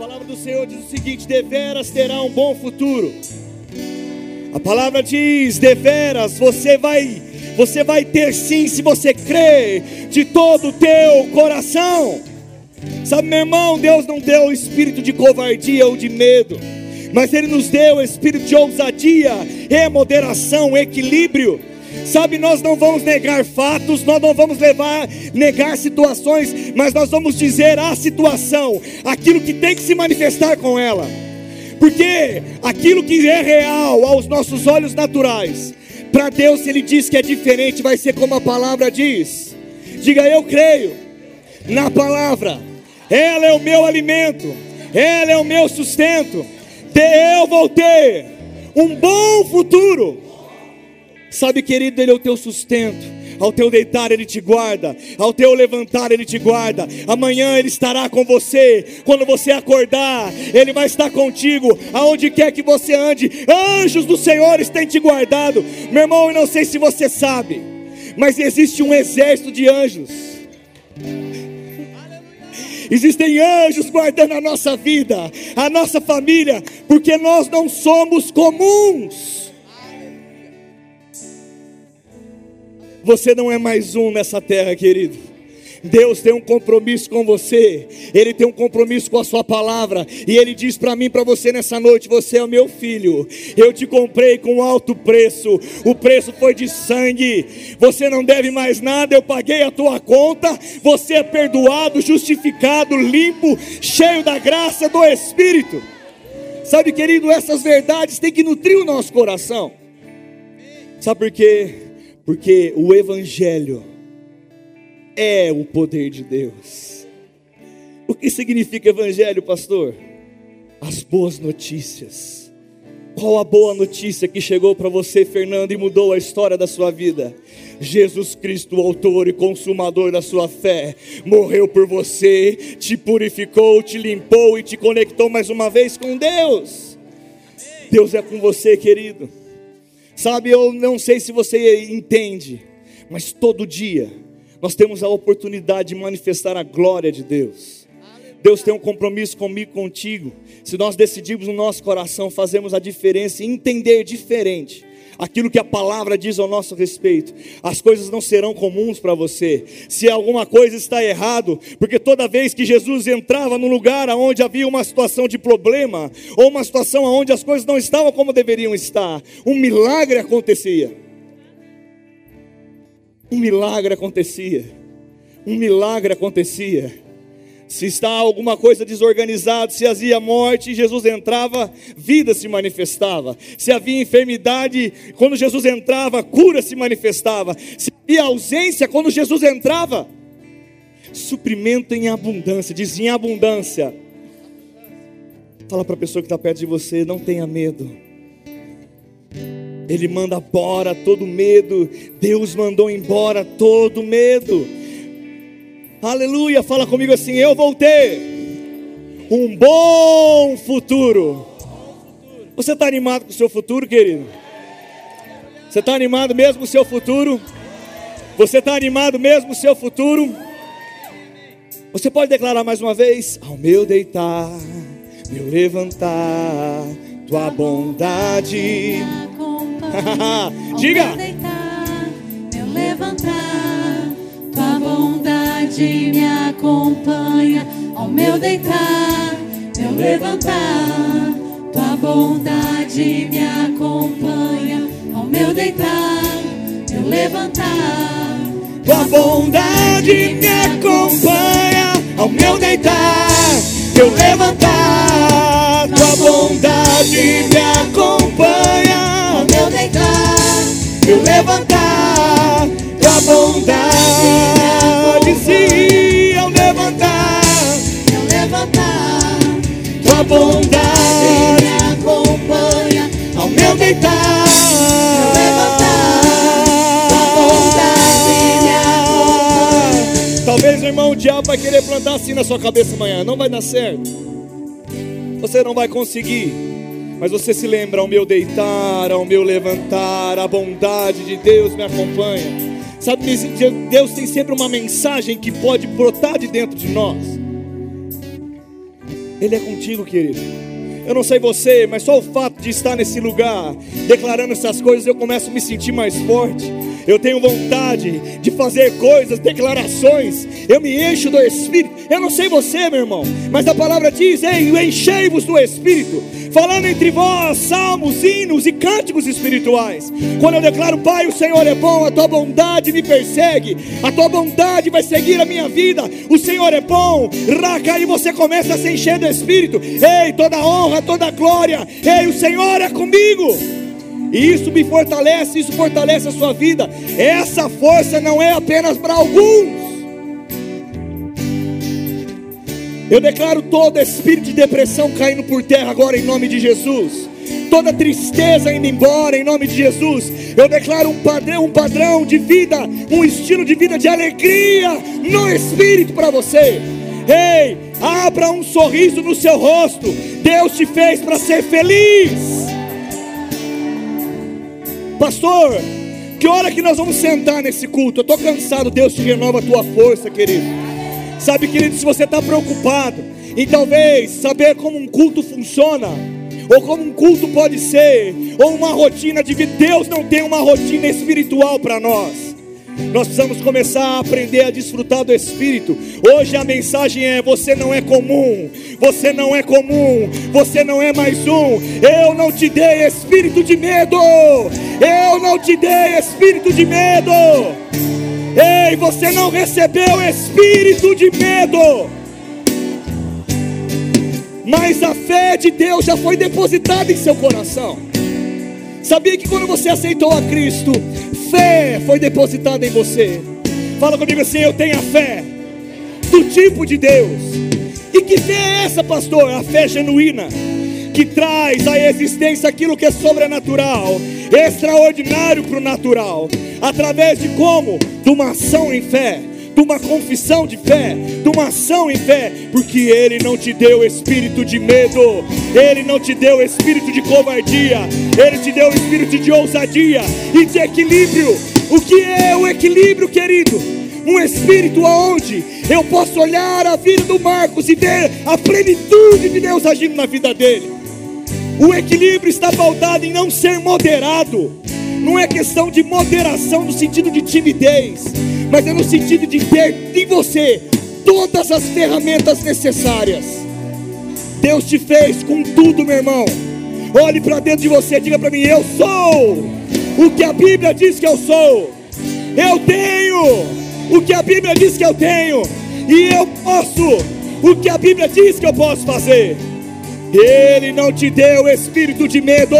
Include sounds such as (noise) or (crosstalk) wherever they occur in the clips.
palavra do Senhor diz o seguinte: deveras terá um bom futuro. A palavra diz: deveras você vai, você vai ter sim, se você crer de todo o teu coração. Sabe, meu irmão, Deus não deu o espírito de covardia ou de medo, mas Ele nos deu o espírito de ousadia, e moderação, equilíbrio. Sabe, nós não vamos negar fatos, nós não vamos levar, negar situações, mas nós vamos dizer a situação, aquilo que tem que se manifestar com ela. Porque aquilo que é real aos nossos olhos naturais, para Deus, Ele diz que é diferente, vai ser como a palavra diz. Diga, eu creio na palavra, ela é o meu alimento, ela é o meu sustento, eu vou ter um bom futuro Sabe, querido, Ele é o teu sustento. Ao teu deitar Ele te guarda, ao teu levantar Ele te guarda. Amanhã Ele estará com você. Quando você acordar, Ele vai estar contigo. Aonde quer que você ande, anjos do Senhor têm te guardado. Meu irmão, eu não sei se você sabe, mas existe um exército de anjos. Existem anjos guardando a nossa vida, a nossa família, porque nós não somos comuns. Você não é mais um nessa terra, querido. Deus tem um compromisso com você, Ele tem um compromisso com a Sua palavra, e Ele diz para mim, para você nessa noite: Você é o meu filho, eu te comprei com alto preço, o preço foi de sangue, você não deve mais nada, eu paguei a tua conta, você é perdoado, justificado, limpo, cheio da graça do Espírito. Sabe, querido, essas verdades têm que nutrir o nosso coração, sabe por quê? Porque o Evangelho é o poder de Deus. O que significa Evangelho, pastor? As boas notícias. Qual a boa notícia que chegou para você, Fernando, e mudou a história da sua vida? Jesus Cristo, o autor e consumador da sua fé, morreu por você, te purificou, te limpou e te conectou mais uma vez com Deus. Deus é com você, querido. Sabe, eu não sei se você entende, mas todo dia nós temos a oportunidade de manifestar a glória de Deus. Deus tem um compromisso comigo, contigo. Se nós decidirmos no nosso coração, fazemos a diferença e entender diferente aquilo que a palavra diz ao nosso respeito, as coisas não serão comuns para você. Se alguma coisa está errado, porque toda vez que Jesus entrava num lugar onde havia uma situação de problema, ou uma situação onde as coisas não estavam como deveriam estar, um milagre acontecia. Um milagre acontecia. Um milagre acontecia. Se está alguma coisa desorganizada, se havia morte, Jesus entrava, vida se manifestava. Se havia enfermidade, quando Jesus entrava, cura se manifestava. Se havia ausência, quando Jesus entrava, suprimento em abundância, diz em abundância. Fala para a pessoa que está perto de você, não tenha medo. Ele manda embora todo medo. Deus mandou embora todo medo. Aleluia, fala comigo assim: eu vou ter um bom futuro. Você está animado com o seu futuro, querido? Você está animado mesmo com o seu futuro? Você está animado mesmo com o seu futuro? Você pode declarar mais uma vez: ao meu deitar, meu levantar, tua bondade. Diga. (laughs) Ao meu deitar, meu levantar, me acompanha ao meu deitar, meu levantar. Tua bondade me acompanha ao meu deitar, meu levantar. Tua bondade me acompanha ao meu deitar, meu levantar. Tua bondade me acompanha ao meu deitar, meu levantar. Tua bondade bondade me acompanha ao meu deitar, eu levantar, tua bondade me acompanha. Talvez o irmão o diabo vai querer plantar assim na sua cabeça amanhã, não vai dar certo. Você não vai conseguir. Mas você se lembra, ao meu deitar, ao meu levantar, a bondade de Deus me acompanha. Sabe, Deus tem sempre uma mensagem que pode brotar de dentro de nós. Ele é contigo, querido. Eu não sei você, mas só o fato de estar nesse lugar, declarando essas coisas, eu começo a me sentir mais forte. Eu tenho vontade de fazer coisas, declarações. Eu me encho do Espírito. Eu não sei você, meu irmão, mas a palavra diz: Ei, enchei-vos do Espírito, falando entre vós salmos, hinos e cânticos espirituais. Quando eu declaro, Pai, o Senhor é bom, a tua bondade me persegue, a tua bondade vai seguir a minha vida. O Senhor é bom, raca, e você começa a se encher do Espírito. Ei, toda honra, toda glória. Ei, o Senhor é comigo. E isso me fortalece, isso fortalece a sua vida. Essa força não é apenas para alguns. Eu declaro todo espírito de depressão caindo por terra agora em nome de Jesus. Toda tristeza indo embora em nome de Jesus. Eu declaro um padrão, um padrão de vida, um estilo de vida de alegria no espírito para você. Ei, abra um sorriso no seu rosto. Deus te fez para ser feliz. Pastor, que hora que nós vamos sentar nesse culto? Eu estou cansado, Deus te renova a tua força, querido. Sabe, querido, se você está preocupado em talvez saber como um culto funciona, ou como um culto pode ser, ou uma rotina de vida, Deus não tem uma rotina espiritual para nós. Nós precisamos começar a aprender a desfrutar do Espírito. Hoje a mensagem é: você não é comum, você não é comum, você não é mais um. Eu não te dei espírito de medo, eu não te dei espírito de medo. Ei, você não recebeu espírito de medo. Mas a fé de Deus já foi depositada em seu coração. Sabia que quando você aceitou a Cristo, fé foi depositada em você. Fala comigo assim: eu tenho a fé do tipo de Deus. E que fé é essa, pastor? A fé genuína que traz à existência aquilo que é sobrenatural, extraordinário para o natural, através de como? De uma ação em fé de uma confissão de fé, de uma ação em fé, porque Ele não te deu espírito de medo, Ele não te deu espírito de covardia, Ele te deu espírito de ousadia e de equilíbrio. O que é o equilíbrio, querido? Um espírito aonde eu posso olhar a vida do Marcos e ver a plenitude de Deus agindo na vida dele. O equilíbrio está pautado em não ser moderado. Não é questão de moderação no sentido de timidez, mas é no sentido de ter em você todas as ferramentas necessárias. Deus te fez com tudo, meu irmão. Olhe para dentro de você, diga para mim: Eu sou o que a Bíblia diz que eu sou. Eu tenho o que a Bíblia diz que eu tenho, e eu posso o que a Bíblia diz que eu posso fazer. Ele não te deu espírito de medo.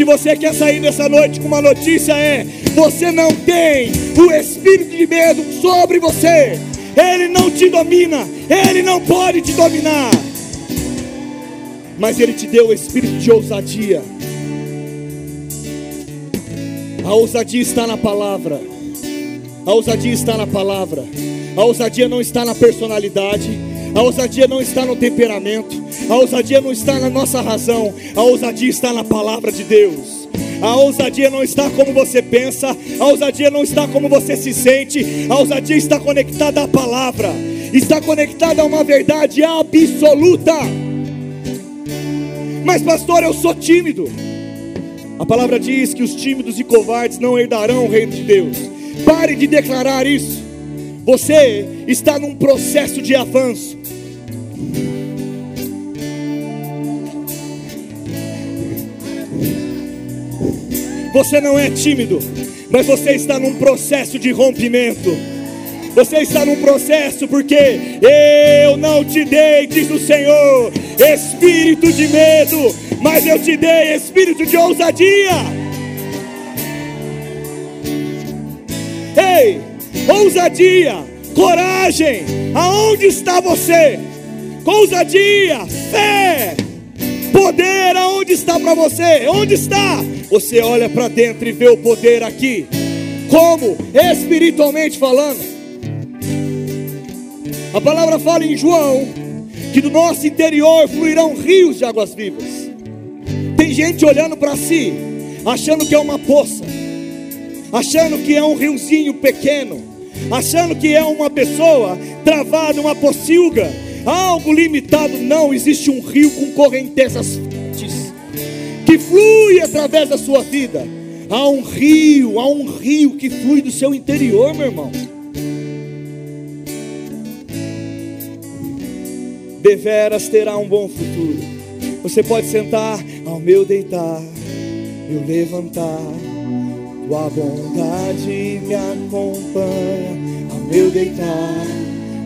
Se você quer sair nessa noite com uma notícia é: você não tem o espírito de medo sobre você. Ele não te domina, ele não pode te dominar. Mas ele te deu o espírito de ousadia. A ousadia está na palavra. A ousadia está na palavra. A ousadia não está na personalidade. A ousadia não está no temperamento. A ousadia não está na nossa razão, a ousadia está na palavra de Deus. A ousadia não está como você pensa, a ousadia não está como você se sente, a ousadia está conectada à palavra, está conectada a uma verdade absoluta. Mas, pastor, eu sou tímido. A palavra diz que os tímidos e covardes não herdarão o reino de Deus. Pare de declarar isso. Você está num processo de avanço. Você não é tímido, mas você está num processo de rompimento. Você está num processo porque eu não te dei, diz o Senhor, espírito de medo, mas eu te dei espírito de ousadia. Ei, ousadia, coragem, aonde está você? Ousadia, fé, poder, aonde está para você? Onde está? Você olha para dentro e vê o poder aqui. Como? Espiritualmente falando. A palavra fala em João que do nosso interior fluirão rios de águas vivas. Tem gente olhando para si, achando que é uma poça, achando que é um riozinho pequeno, achando que é uma pessoa travada, uma pocilga, algo limitado. Não, existe um rio com correntezas fortes que flui através da sua vida. Há um rio, há um rio que flui do seu interior, meu irmão. Deveras terá um bom futuro. Você pode sentar ao meu deitar, eu levantar. Tua bondade me acompanha ao meu deitar,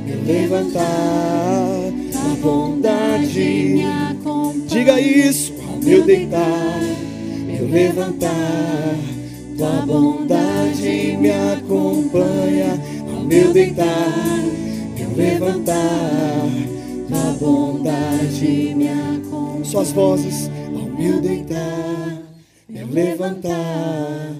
eu levantar. Tua bondade me acompanha. Diga isso ao meu deitar eu levantar. Tua bondade me acompanha ao meu deitar, eu levantar. Tua bondade me acompanha. Suas vozes ao meu deitar, eu levantar.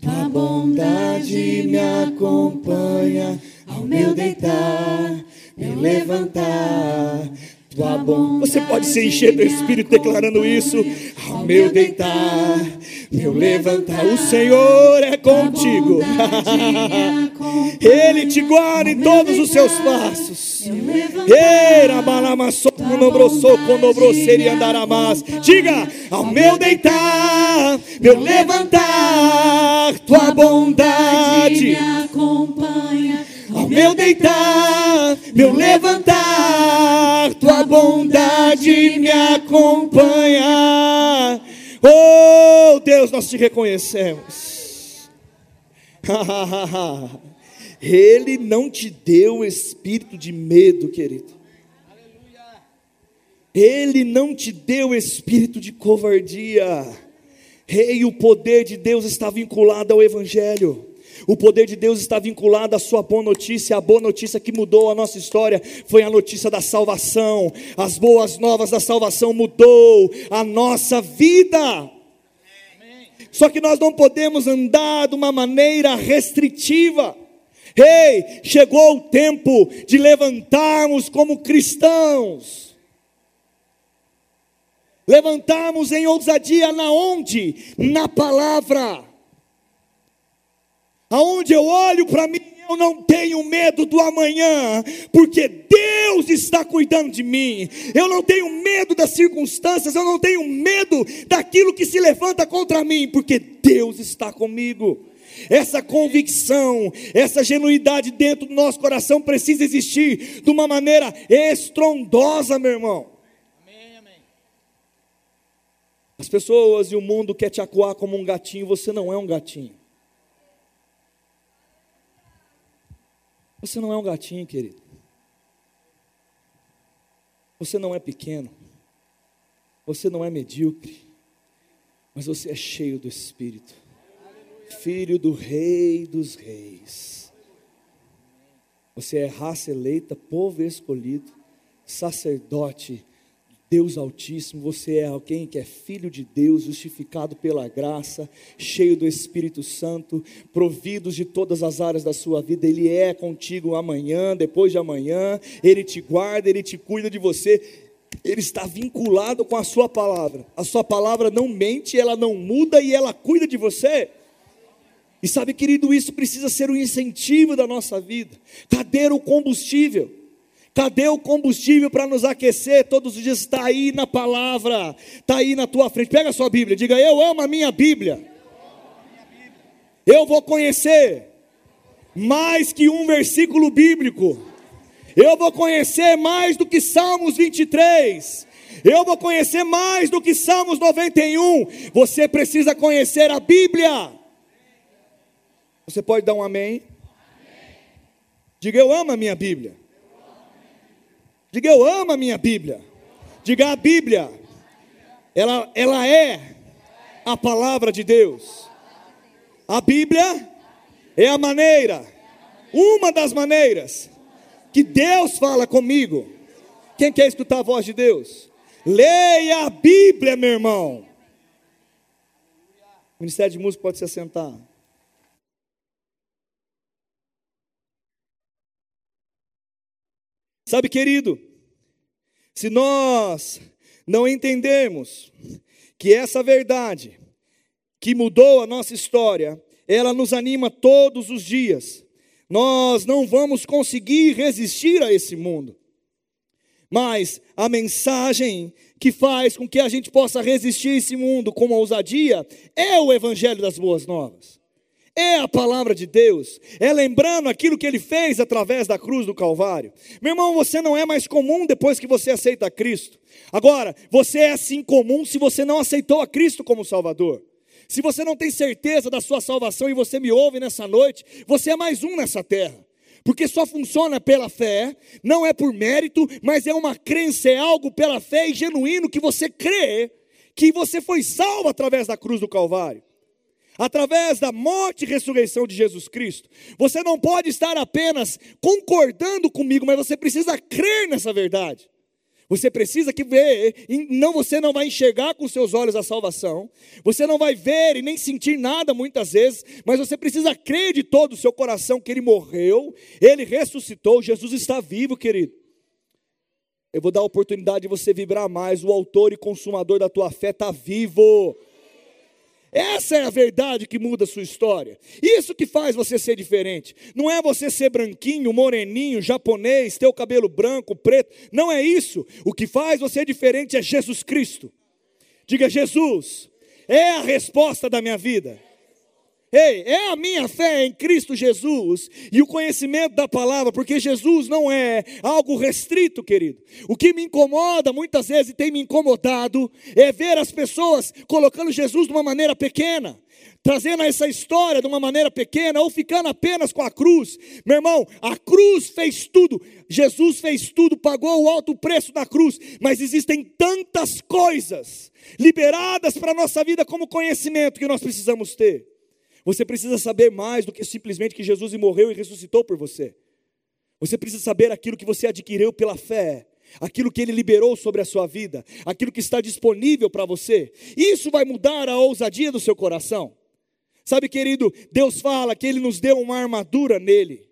Tua bondade me acompanha ao meu deitar, me levantar. Tua bondade Você pode se encher do Espírito declarando isso. Ao meu deitar, meu levantar, o Senhor é contigo. (laughs) Ele te guarda em todos os seus passos. Diga, ao meu deitar, meu levantar, tua bondade me acompanha meu deitar, meu levantar, tua bondade me acompanha. Oh Deus, nós te reconhecemos. (laughs) Ele não te deu espírito de medo, querido. Ele não te deu espírito de covardia. Rei, o poder de Deus está vinculado ao Evangelho. O poder de Deus está vinculado à sua boa notícia. A boa notícia que mudou a nossa história foi a notícia da salvação. As boas novas da salvação mudou a nossa vida. Só que nós não podemos andar de uma maneira restritiva. Ei, hey, chegou o tempo de levantarmos como cristãos. Levantarmos em ousadia na onde? Na palavra. Aonde eu olho para mim, eu não tenho medo do amanhã, porque Deus está cuidando de mim. Eu não tenho medo das circunstâncias, eu não tenho medo daquilo que se levanta contra mim, porque Deus está comigo. Essa convicção, essa genuidade dentro do nosso coração precisa existir de uma maneira estrondosa, meu irmão. As pessoas e o mundo quer te acuar como um gatinho, você não é um gatinho. Você não é um gatinho, querido. Você não é pequeno. Você não é medíocre. Mas você é cheio do Espírito. Filho do Rei dos Reis. Você é raça eleita, povo escolhido, sacerdote Deus Altíssimo, você é alguém que é filho de Deus, justificado pela graça, cheio do Espírito Santo, providos de todas as áreas da sua vida. Ele é contigo amanhã, depois de amanhã, ele te guarda, ele te cuida de você. Ele está vinculado com a sua palavra. A sua palavra não mente, ela não muda e ela cuida de você. E sabe, querido, isso precisa ser o um incentivo da nossa vida. Cadê o combustível? Cadê o combustível para nos aquecer todos os dias? Está aí na palavra, está aí na tua frente. Pega a sua Bíblia, diga: Eu amo a minha Bíblia. Eu vou conhecer mais que um versículo bíblico. Eu vou conhecer mais do que Salmos 23. Eu vou conhecer mais do que Salmos 91. Você precisa conhecer a Bíblia. Você pode dar um amém? Diga: Eu amo a minha Bíblia. Diga, eu amo a minha Bíblia. Diga, a Bíblia, ela, ela é a palavra de Deus. A Bíblia é a maneira, uma das maneiras, que Deus fala comigo. Quem quer escutar a voz de Deus? Leia a Bíblia, meu irmão. O Ministério de Música pode se assentar. Sabe, querido, se nós não entendermos que essa verdade que mudou a nossa história, ela nos anima todos os dias, nós não vamos conseguir resistir a esse mundo. Mas a mensagem que faz com que a gente possa resistir a esse mundo com ousadia é o Evangelho das Boas Novas. É a palavra de Deus, é lembrando aquilo que ele fez através da cruz do Calvário. Meu irmão, você não é mais comum depois que você aceita Cristo. Agora, você é assim comum se você não aceitou a Cristo como Salvador. Se você não tem certeza da sua salvação e você me ouve nessa noite, você é mais um nessa terra. Porque só funciona pela fé, não é por mérito, mas é uma crença, é algo pela fé e genuíno que você crê que você foi salvo através da cruz do Calvário. Através da morte e ressurreição de Jesus Cristo. Você não pode estar apenas concordando comigo, mas você precisa crer nessa verdade. Você precisa que ver, não você não vai enxergar com seus olhos a salvação. Você não vai ver e nem sentir nada muitas vezes, mas você precisa crer de todo o seu coração que ele morreu, ele ressuscitou, Jesus está vivo, querido. Eu vou dar a oportunidade de você vibrar mais. O autor e consumador da tua fé está vivo. Essa é a verdade que muda a sua história. Isso que faz você ser diferente. Não é você ser branquinho, moreninho, japonês, ter o cabelo branco, preto. Não é isso. O que faz você diferente é Jesus Cristo. Diga, Jesus, é a resposta da minha vida. Ei, é a minha fé em Cristo Jesus e o conhecimento da palavra, porque Jesus não é algo restrito, querido. O que me incomoda muitas vezes e tem me incomodado é ver as pessoas colocando Jesus de uma maneira pequena, trazendo essa história de uma maneira pequena ou ficando apenas com a cruz. Meu irmão, a cruz fez tudo, Jesus fez tudo, pagou o alto preço da cruz, mas existem tantas coisas liberadas para a nossa vida como conhecimento que nós precisamos ter. Você precisa saber mais do que simplesmente que Jesus morreu e ressuscitou por você. Você precisa saber aquilo que você adquiriu pela fé, aquilo que ele liberou sobre a sua vida, aquilo que está disponível para você. Isso vai mudar a ousadia do seu coração. Sabe, querido, Deus fala que ele nos deu uma armadura nele.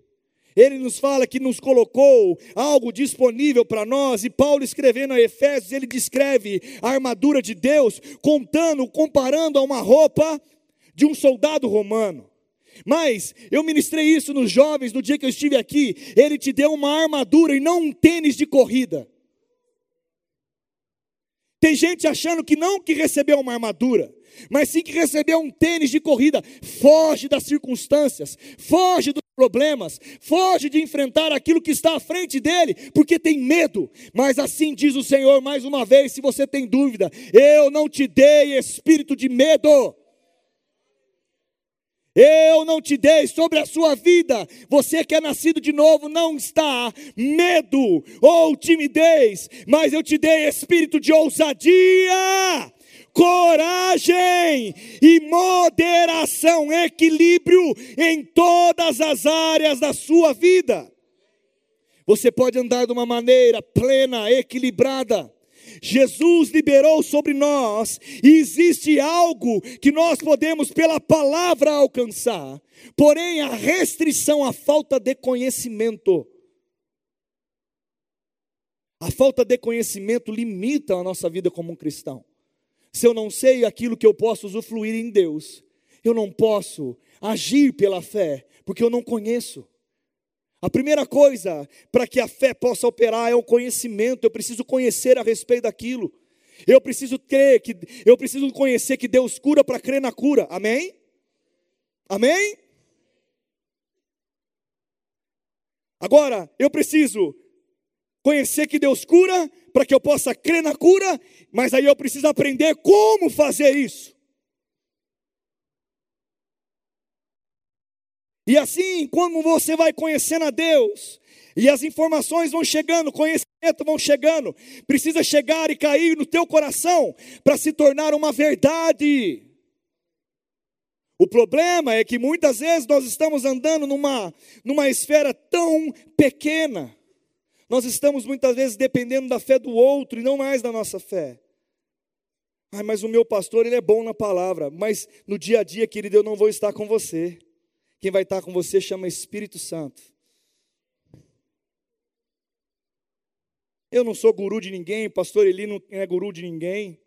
Ele nos fala que nos colocou algo disponível para nós, e Paulo escrevendo a Efésios, ele descreve a armadura de Deus, contando, comparando a uma roupa de um soldado romano. Mas eu ministrei isso nos jovens no dia que eu estive aqui. Ele te deu uma armadura e não um tênis de corrida. Tem gente achando que não que recebeu uma armadura, mas sim que recebeu um tênis de corrida. Foge das circunstâncias, foge dos problemas, foge de enfrentar aquilo que está à frente dele, porque tem medo. Mas assim diz o Senhor mais uma vez: se você tem dúvida, eu não te dei espírito de medo eu não te dei sobre a sua vida. Você que é nascido de novo não está medo ou timidez, mas eu te dei espírito de ousadia, coragem e moderação, equilíbrio em todas as áreas da sua vida. Você pode andar de uma maneira plena, equilibrada Jesus liberou sobre nós, e existe algo que nós podemos, pela palavra, alcançar, porém, a restrição, a falta de conhecimento. A falta de conhecimento limita a nossa vida como um cristão. Se eu não sei aquilo que eu posso usufruir em Deus, eu não posso agir pela fé, porque eu não conheço. A primeira coisa para que a fé possa operar é o conhecimento. Eu preciso conhecer a respeito daquilo. Eu preciso crer que eu preciso conhecer que Deus cura para crer na cura. Amém? Amém? Agora, eu preciso conhecer que Deus cura para que eu possa crer na cura, mas aí eu preciso aprender como fazer isso. E assim, quando você vai conhecendo a Deus, e as informações vão chegando, conhecimento vão chegando, precisa chegar e cair no teu coração para se tornar uma verdade. O problema é que muitas vezes nós estamos andando numa, numa esfera tão pequena, nós estamos muitas vezes dependendo da fé do outro e não mais da nossa fé. Ai, mas o meu pastor, ele é bom na palavra, mas no dia a dia, querido, eu não vou estar com você. Quem vai estar com você chama Espírito Santo. Eu não sou guru de ninguém, pastor Eli não é guru de ninguém.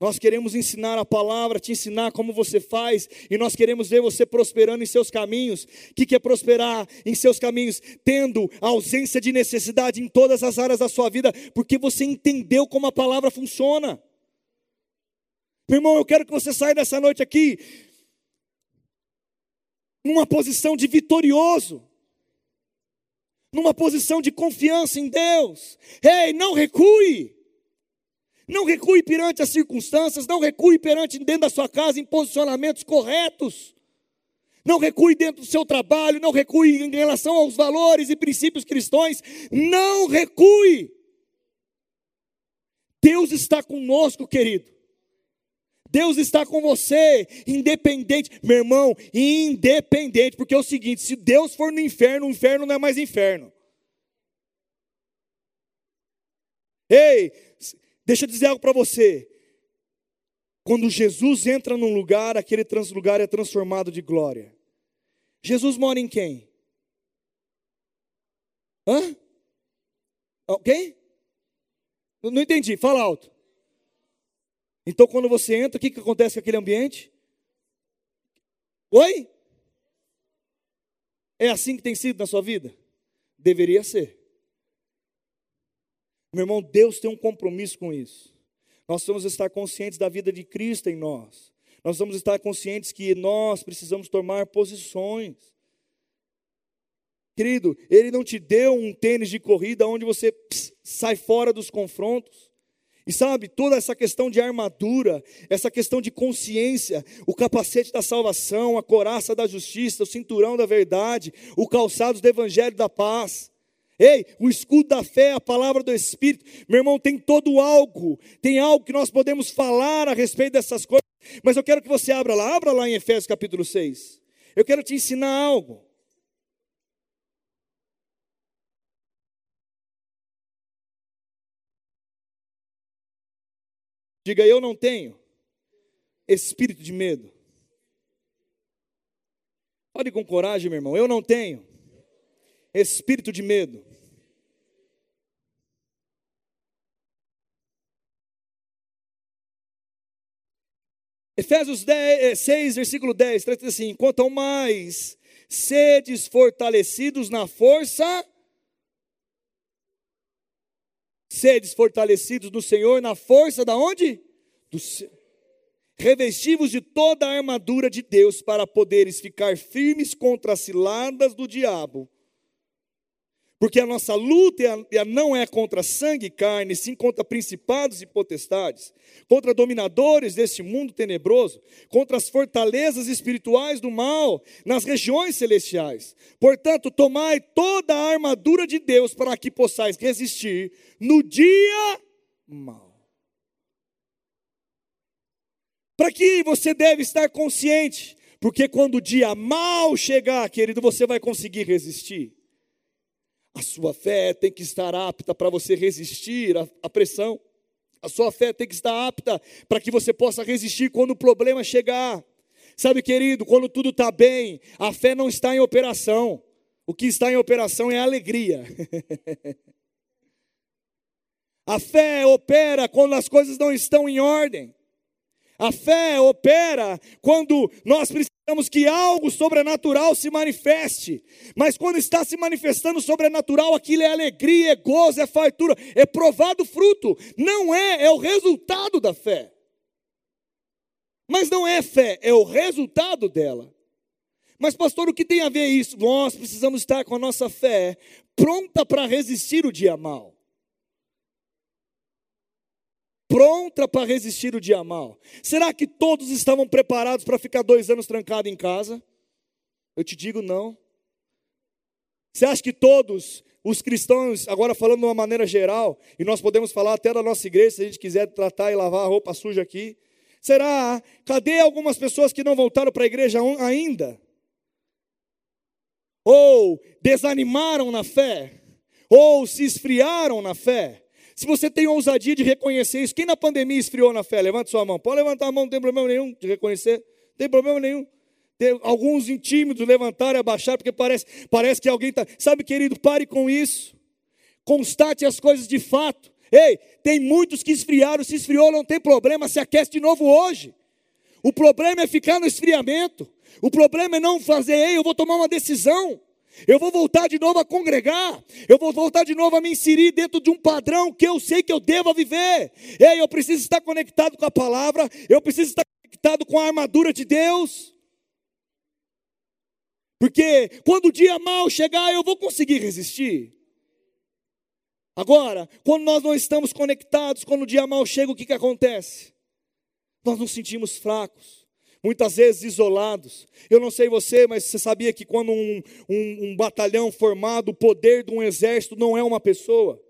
Nós queremos ensinar a palavra, te ensinar como você faz, e nós queremos ver você prosperando em seus caminhos. O que é prosperar em seus caminhos? Tendo a ausência de necessidade em todas as áreas da sua vida, porque você entendeu como a palavra funciona. Meu irmão, eu quero que você saia dessa noite aqui numa posição de vitorioso, numa posição de confiança em Deus. Ei, não recue. Não recue perante as circunstâncias, não recue perante dentro da sua casa em posicionamentos corretos. Não recue dentro do seu trabalho, não recue em relação aos valores e princípios cristãos. Não recue. Deus está conosco, querido. Deus está com você, independente, meu irmão, independente, porque é o seguinte: se Deus for no inferno, o inferno não é mais inferno. Ei, Deixa eu dizer algo para você. Quando Jesus entra num lugar, aquele lugar é transformado de glória. Jesus mora em quem? Hã? Ok? Não entendi, fala alto. Então, quando você entra, o que, que acontece com aquele ambiente? Oi? É assim que tem sido na sua vida? Deveria ser. Meu irmão, Deus tem um compromisso com isso. Nós vamos estar conscientes da vida de Cristo em nós. Nós vamos estar conscientes que nós precisamos tomar posições. Querido, Ele não te deu um tênis de corrida onde você pss, sai fora dos confrontos. E sabe, toda essa questão de armadura, essa questão de consciência, o capacete da salvação, a coraça da justiça, o cinturão da verdade, o calçado do evangelho da paz. Ei, o escudo da fé, a palavra do Espírito, meu irmão, tem todo algo, tem algo que nós podemos falar a respeito dessas coisas, mas eu quero que você abra lá, abra lá em Efésios capítulo 6. Eu quero te ensinar algo. Diga, eu não tenho espírito de medo. Fale com coragem, meu irmão. Eu não tenho espírito de medo. Efésios 10, 6, eh, versículo 10, trata assim: quanto mais sedes fortalecidos na força, sedes fortalecidos no Senhor, na força da onde? Do revestivos de toda a armadura de Deus para poderes ficar firmes contra as ciladas do diabo. Porque a nossa luta não é contra sangue e carne, sim contra principados e potestades, contra dominadores deste mundo tenebroso, contra as fortalezas espirituais do mal nas regiões celestiais. Portanto, tomai toda a armadura de Deus para que possais resistir no dia mal. Para que você deve estar consciente, porque quando o dia mal chegar, querido, você vai conseguir resistir. A sua fé tem que estar apta para você resistir à pressão. A sua fé tem que estar apta para que você possa resistir quando o problema chegar. Sabe, querido, quando tudo está bem, a fé não está em operação. O que está em operação é a alegria. (laughs) a fé opera quando as coisas não estão em ordem. A fé opera quando nós precisamos que algo sobrenatural se manifeste. Mas quando está se manifestando sobrenatural, aquilo é alegria, é gozo, é fartura, é provado fruto. Não é, é o resultado da fé. Mas não é fé, é o resultado dela. Mas, pastor, o que tem a ver isso? Nós precisamos estar com a nossa fé pronta para resistir o dia mal pronta para resistir o dia mal. Será que todos estavam preparados para ficar dois anos trancados em casa? Eu te digo não. Você acha que todos os cristãos, agora falando de uma maneira geral, e nós podemos falar até da nossa igreja, se a gente quiser tratar e lavar a roupa suja aqui, será? Cadê algumas pessoas que não voltaram para a igreja ainda? Ou desanimaram na fé? Ou se esfriaram na fé? Se você tem ousadia de reconhecer isso, quem na pandemia esfriou na fé? Levanta sua mão. Pode levantar a mão, não tem problema nenhum de reconhecer. Não tem problema nenhum. Tem alguns intímidos levantaram e abaixaram, porque parece, parece que alguém está. Sabe, querido, pare com isso. Constate as coisas de fato. Ei, tem muitos que esfriaram, se esfriou, não tem problema, se aquece de novo hoje. O problema é ficar no esfriamento. O problema é não fazer, ei, eu vou tomar uma decisão. Eu vou voltar de novo a congregar. Eu vou voltar de novo a me inserir dentro de um padrão que eu sei que eu devo viver. Ei, eu preciso estar conectado com a palavra. Eu preciso estar conectado com a armadura de Deus. Porque quando o dia mal chegar, eu vou conseguir resistir. Agora, quando nós não estamos conectados, quando o dia mal chega, o que, que acontece? Nós nos sentimos fracos, muitas vezes isolados. Eu não sei você, mas você sabia que quando um, um, um batalhão formado, o poder de um exército não é uma pessoa.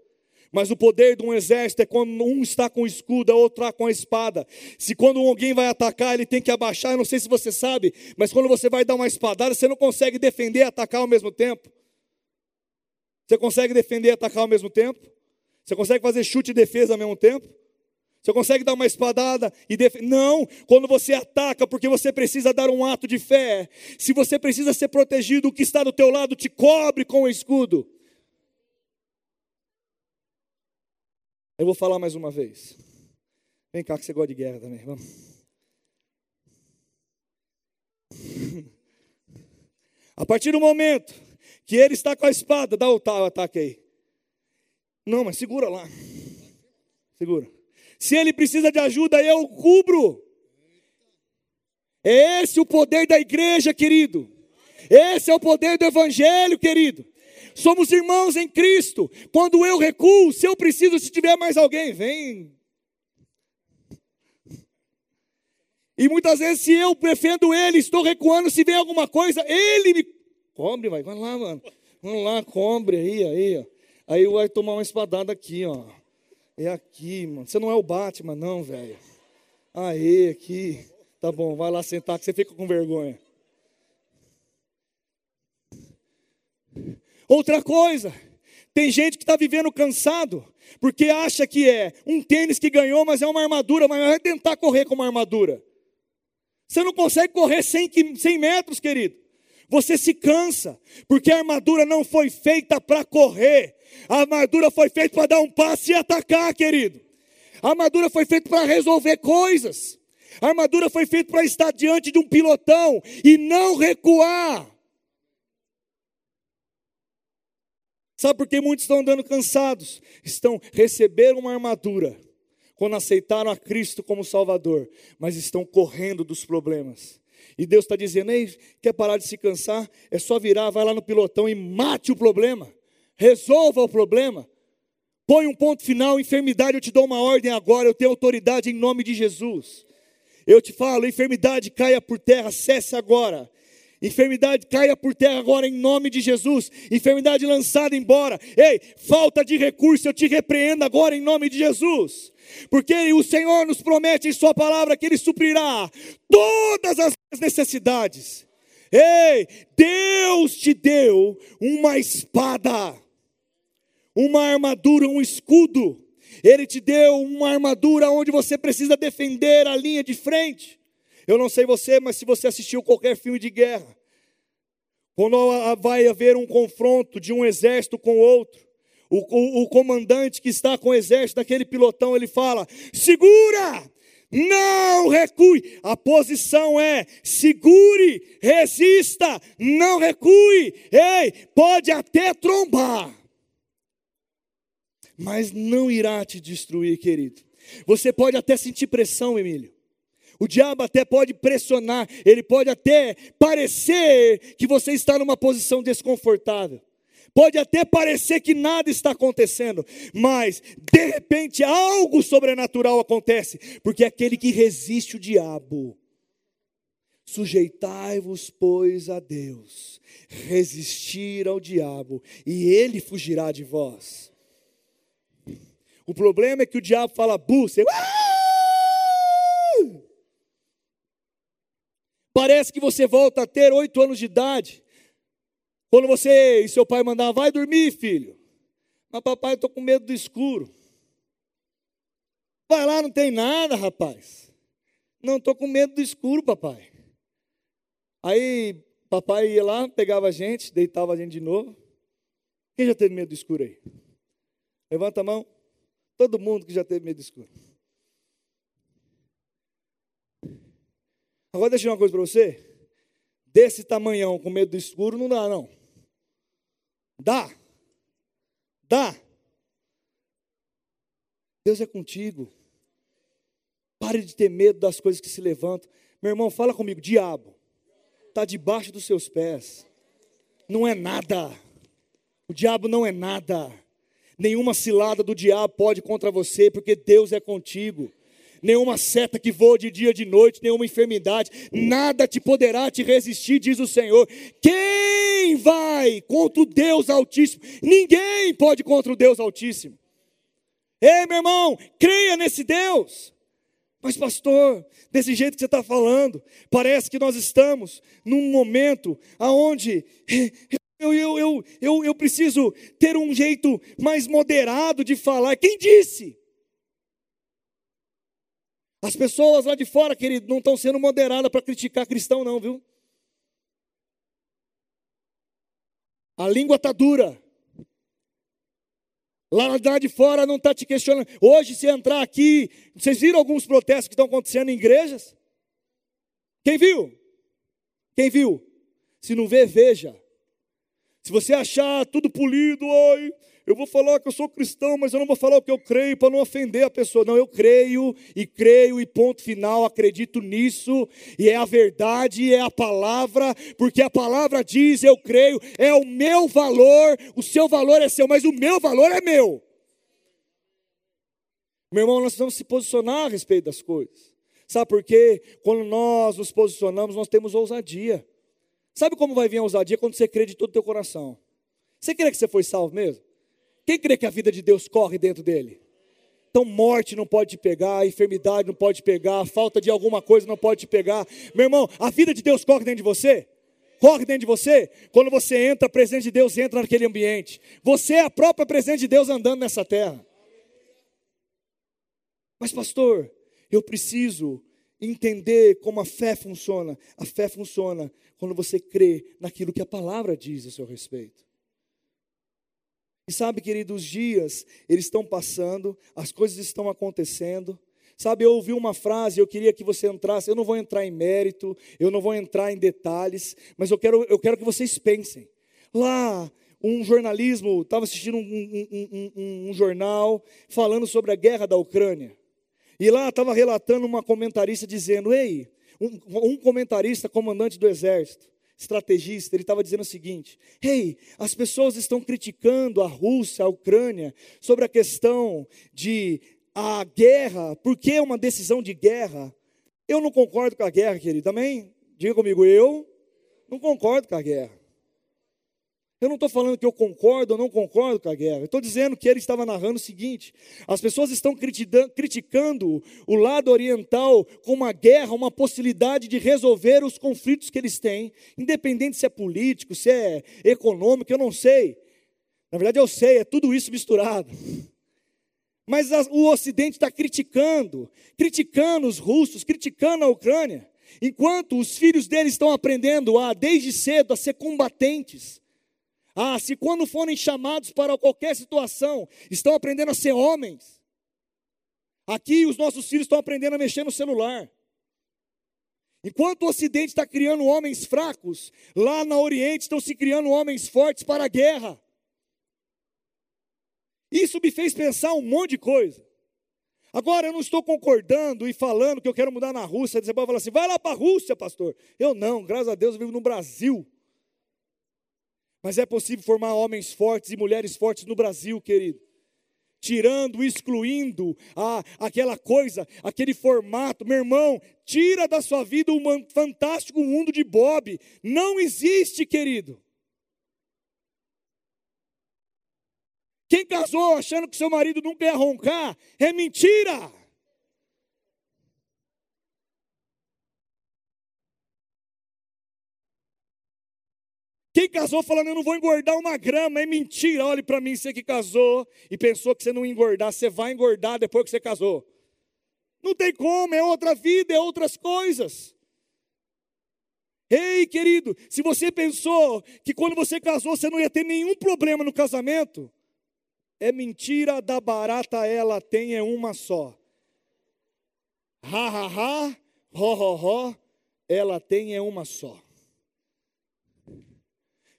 Mas o poder de um exército é quando um está com o escudo, a outro está com a espada. Se quando alguém vai atacar, ele tem que abaixar, eu não sei se você sabe, mas quando você vai dar uma espadada, você não consegue defender e atacar ao mesmo tempo. Você consegue defender e atacar ao mesmo tempo? Você consegue fazer chute e defesa ao mesmo tempo? Você consegue dar uma espadada e defender? Não, quando você ataca, porque você precisa dar um ato de fé. Se você precisa ser protegido, o que está do teu lado te cobre com o escudo. Eu vou falar mais uma vez. Vem cá que você gosta de guerra também, vamos. A partir do momento que ele está com a espada, dá o ataque aí. Não, mas segura lá. Segura. Se ele precisa de ajuda, eu cubro. É esse o poder da igreja, querido. Esse é o poder do evangelho, querido. Somos irmãos em Cristo. Quando eu recuo, se eu preciso, se tiver mais alguém, vem. E muitas vezes, se eu defendo ele, estou recuando, se vem alguma coisa, ele me Cobre, vai, vai lá, mano. Vamos lá, cobre aí, aí, ó. Aí vai tomar uma espadada aqui, ó. É aqui, mano. Você não é o Batman, não, velho. Aí, aqui. Tá bom, vai lá sentar que você fica com vergonha. Outra coisa, tem gente que está vivendo cansado, porque acha que é um tênis que ganhou, mas é uma armadura, mas vai tentar correr com uma armadura. Você não consegue correr 100, 100 metros, querido você se cansa, porque a armadura não foi feita para correr, a armadura foi feita para dar um passo e atacar, querido. A armadura foi feita para resolver coisas. A armadura foi feita para estar diante de um pilotão e não recuar. Sabe por que muitos estão andando cansados? Estão receberam uma armadura quando aceitaram a Cristo como Salvador, mas estão correndo dos problemas. E Deus está dizendo: Ei, quer parar de se cansar? É só virar, vai lá no pilotão e mate o problema. Resolva o problema. Põe um ponto final, enfermidade, eu te dou uma ordem agora, eu tenho autoridade em nome de Jesus. Eu te falo, enfermidade caia por terra, cesse agora. Enfermidade caia por terra agora em nome de Jesus. Enfermidade lançada embora. Ei, falta de recurso, eu te repreendo agora em nome de Jesus. Porque o Senhor nos promete em Sua palavra que Ele suprirá todas as necessidades. Ei, Deus te deu uma espada, uma armadura, um escudo. Ele te deu uma armadura onde você precisa defender a linha de frente. Eu não sei você, mas se você assistiu qualquer filme de guerra, quando vai haver um confronto de um exército com outro, o, o, o comandante que está com o exército daquele pilotão, ele fala: segura! Não recue. A posição é segure, resista, não recue. Ei, pode até trombar, mas não irá te destruir, querido. Você pode até sentir pressão, Emílio. O diabo até pode pressionar, ele pode até parecer que você está numa posição desconfortável. Pode até parecer que nada está acontecendo, mas de repente algo sobrenatural acontece, porque aquele que resiste o diabo, sujeitai-vos, pois, a Deus, resistir ao diabo, e ele fugirá de vós. O problema é que o diabo fala, bu, você. Parece que você volta a ter oito anos de idade. Quando você e seu pai mandavam, vai dormir, filho. Mas papai, eu estou com medo do escuro. Vai lá, não tem nada, rapaz. Não, estou com medo do escuro, papai. Aí papai ia lá, pegava a gente, deitava a gente de novo. Quem já teve medo do escuro aí? Levanta a mão. Todo mundo que já teve medo escuro. Agora deixa eu uma coisa para você. Desse tamanhão com medo do escuro não dá, não. Dá. Dá. Deus é contigo. Pare de ter medo das coisas que se levantam. Meu irmão, fala comigo, diabo. Está debaixo dos seus pés. Não é nada. O diabo não é nada. Nenhuma cilada do diabo pode contra você, porque Deus é contigo nenhuma seta que voa de dia de noite, nenhuma enfermidade, nada te poderá te resistir, diz o Senhor. Quem vai contra o Deus Altíssimo? Ninguém pode contra o Deus Altíssimo. Ei, meu irmão, creia nesse Deus. Mas, pastor, desse jeito que você está falando, parece que nós estamos num momento aonde eu, eu, eu, eu, eu preciso ter um jeito mais moderado de falar. Quem disse? As pessoas lá de fora, querido, não estão sendo moderadas para criticar cristão, não, viu? A língua está dura. Lá de fora não está te questionando. Hoje, se entrar aqui, vocês viram alguns protestos que estão acontecendo em igrejas? Quem viu? Quem viu? Se não vê, veja. Se você achar tudo polido, oi, eu vou falar que eu sou cristão, mas eu não vou falar o que eu creio para não ofender a pessoa. Não, eu creio e creio e ponto final, acredito nisso, e é a verdade, é a palavra, porque a palavra diz, eu creio, é o meu valor, o seu valor é seu, mas o meu valor é meu. Meu irmão, nós precisamos se posicionar a respeito das coisas. Sabe por quê? Quando nós nos posicionamos, nós temos ousadia. Sabe como vai vir a ousadia? Quando você crê de todo o teu coração. Você crê que você foi salvo mesmo? Quem crê que a vida de Deus corre dentro dele? Então, morte não pode te pegar, enfermidade não pode te pegar, falta de alguma coisa não pode te pegar. Meu irmão, a vida de Deus corre dentro de você? Corre dentro de você? Quando você entra, a presença de Deus entra naquele ambiente. Você é a própria presença de Deus andando nessa terra. Mas, pastor, eu preciso entender como a fé funciona. A fé funciona quando você crê naquilo que a palavra diz a seu respeito. E sabe, querido, os dias, eles estão passando, as coisas estão acontecendo. Sabe, eu ouvi uma frase, eu queria que você entrasse, eu não vou entrar em mérito, eu não vou entrar em detalhes, mas eu quero, eu quero que vocês pensem. Lá, um jornalismo, estava assistindo um, um, um, um, jornal falando sobre a guerra da Ucrânia. E lá estava relatando uma comentarista dizendo: Ei, um, comentarista, comandante do exército, estrategista, ele estava dizendo o seguinte: Ei, as pessoas estão criticando a Rússia, a Ucrânia, sobre a questão de a guerra, porque é uma decisão de guerra. Eu não concordo com a guerra, querido, também? Diga comigo, eu não concordo com a guerra. Eu não estou falando que eu concordo ou não concordo com a guerra. Eu estou dizendo que ele estava narrando o seguinte: as pessoas estão criticando o lado oriental como uma guerra, uma possibilidade de resolver os conflitos que eles têm, independente se é político, se é econômico, eu não sei. Na verdade, eu sei, é tudo isso misturado. Mas o Ocidente está criticando, criticando os russos, criticando a Ucrânia, enquanto os filhos deles estão aprendendo a, desde cedo, a ser combatentes ah, se quando forem chamados para qualquer situação, estão aprendendo a ser homens. Aqui os nossos filhos estão aprendendo a mexer no celular. Enquanto o Ocidente está criando homens fracos, lá no Oriente estão se criando homens fortes para a guerra. Isso me fez pensar um monte de coisa. Agora, eu não estou concordando e falando que eu quero mudar na Rússia. Você pode falar assim, vai lá para a Rússia, pastor. Eu não, graças a Deus eu vivo no Brasil. Mas é possível formar homens fortes e mulheres fortes no Brasil, querido. Tirando, excluindo a, aquela coisa, aquele formato. Meu irmão, tira da sua vida um fantástico mundo de Bob. Não existe, querido. Quem casou achando que seu marido nunca ia roncar, é mentira. Quem casou falando, eu não vou engordar uma grama, é mentira. Olhe para mim, você que casou e pensou que você não ia engordar, você vai engordar depois que você casou. Não tem como, é outra vida, é outras coisas. Ei, querido, se você pensou que quando você casou você não ia ter nenhum problema no casamento, é mentira da barata ela tem é uma só. Ha ha ha, ho ho ho, ela tem é uma só.